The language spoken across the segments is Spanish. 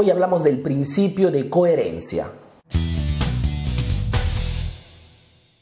Hoy hablamos del principio de coherencia.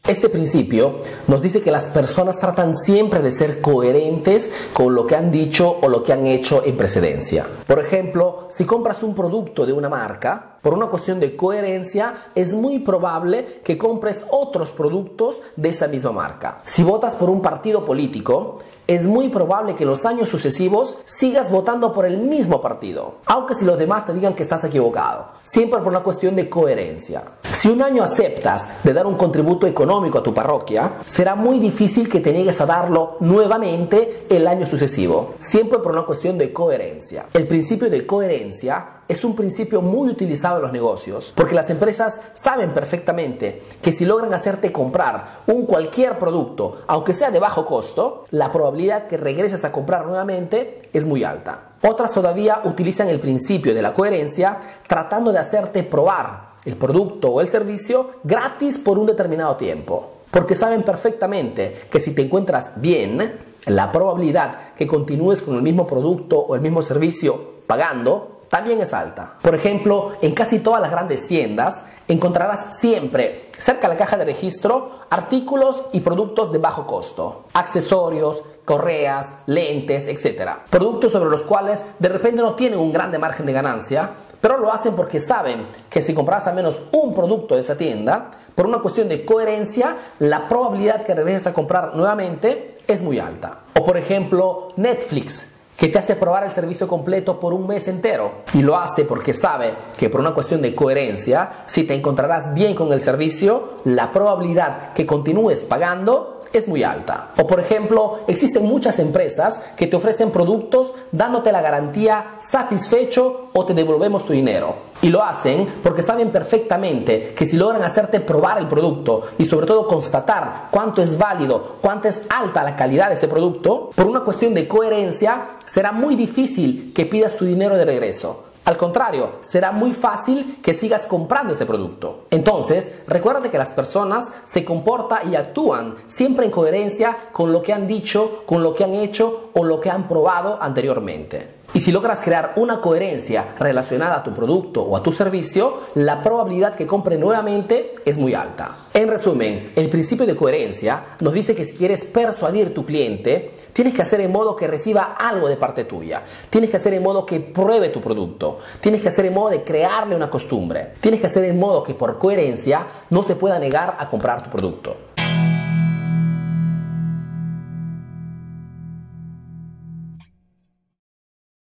Este principio nos dice que las personas tratan siempre de ser coherentes con lo que han dicho o lo que han hecho en precedencia. Por ejemplo, si compras un producto de una marca, por una cuestión de coherencia, es muy probable que compres otros productos de esa misma marca. Si votas por un partido político, es muy probable que los años sucesivos sigas votando por el mismo partido, aunque si los demás te digan que estás equivocado, siempre por una cuestión de coherencia. Si un año aceptas de dar un contributo económico a tu parroquia, será muy difícil que te niegues a darlo nuevamente el año sucesivo, siempre por una cuestión de coherencia. El principio de coherencia es un principio muy utilizado en los negocios, porque las empresas saben perfectamente que si logran hacerte comprar un cualquier producto, aunque sea de bajo costo, la probabilidad que regreses a comprar nuevamente es muy alta. Otras todavía utilizan el principio de la coherencia tratando de hacerte probar el producto o el servicio gratis por un determinado tiempo, porque saben perfectamente que si te encuentras bien, la probabilidad que continúes con el mismo producto o el mismo servicio pagando también es alta. Por ejemplo, en casi todas las grandes tiendas encontrarás siempre cerca de la caja de registro artículos y productos de bajo costo, accesorios, correas, lentes, etc. Productos sobre los cuales de repente no tienen un grande margen de ganancia, pero lo hacen porque saben que si compras al menos un producto de esa tienda, por una cuestión de coherencia, la probabilidad que regreses a comprar nuevamente es muy alta. O por ejemplo, Netflix que te hace probar el servicio completo por un mes entero. Y lo hace porque sabe que por una cuestión de coherencia, si te encontrarás bien con el servicio, la probabilidad que continúes pagando es muy alta. O por ejemplo, existen muchas empresas que te ofrecen productos dándote la garantía satisfecho o te devolvemos tu dinero. Y lo hacen porque saben perfectamente que si logran hacerte probar el producto y sobre todo constatar cuánto es válido, cuánto es alta la calidad de ese producto, por una cuestión de coherencia será muy difícil que pidas tu dinero de regreso. Al contrario, será muy fácil que sigas comprando ese producto. Entonces, recuerda que las personas se comportan y actúan siempre en coherencia con lo que han dicho, con lo que han hecho o lo que han probado anteriormente. Y si logras crear una coherencia relacionada a tu producto o a tu servicio, la probabilidad que compre nuevamente es muy alta. En resumen, el principio de coherencia nos dice que si quieres persuadir a tu cliente, tienes que hacer en modo que reciba algo de parte tuya. Tienes que hacer en modo que pruebe tu producto. Tienes que hacer en modo de crearle una costumbre. Tienes que hacer en modo que por coherencia no se pueda negar a comprar tu producto.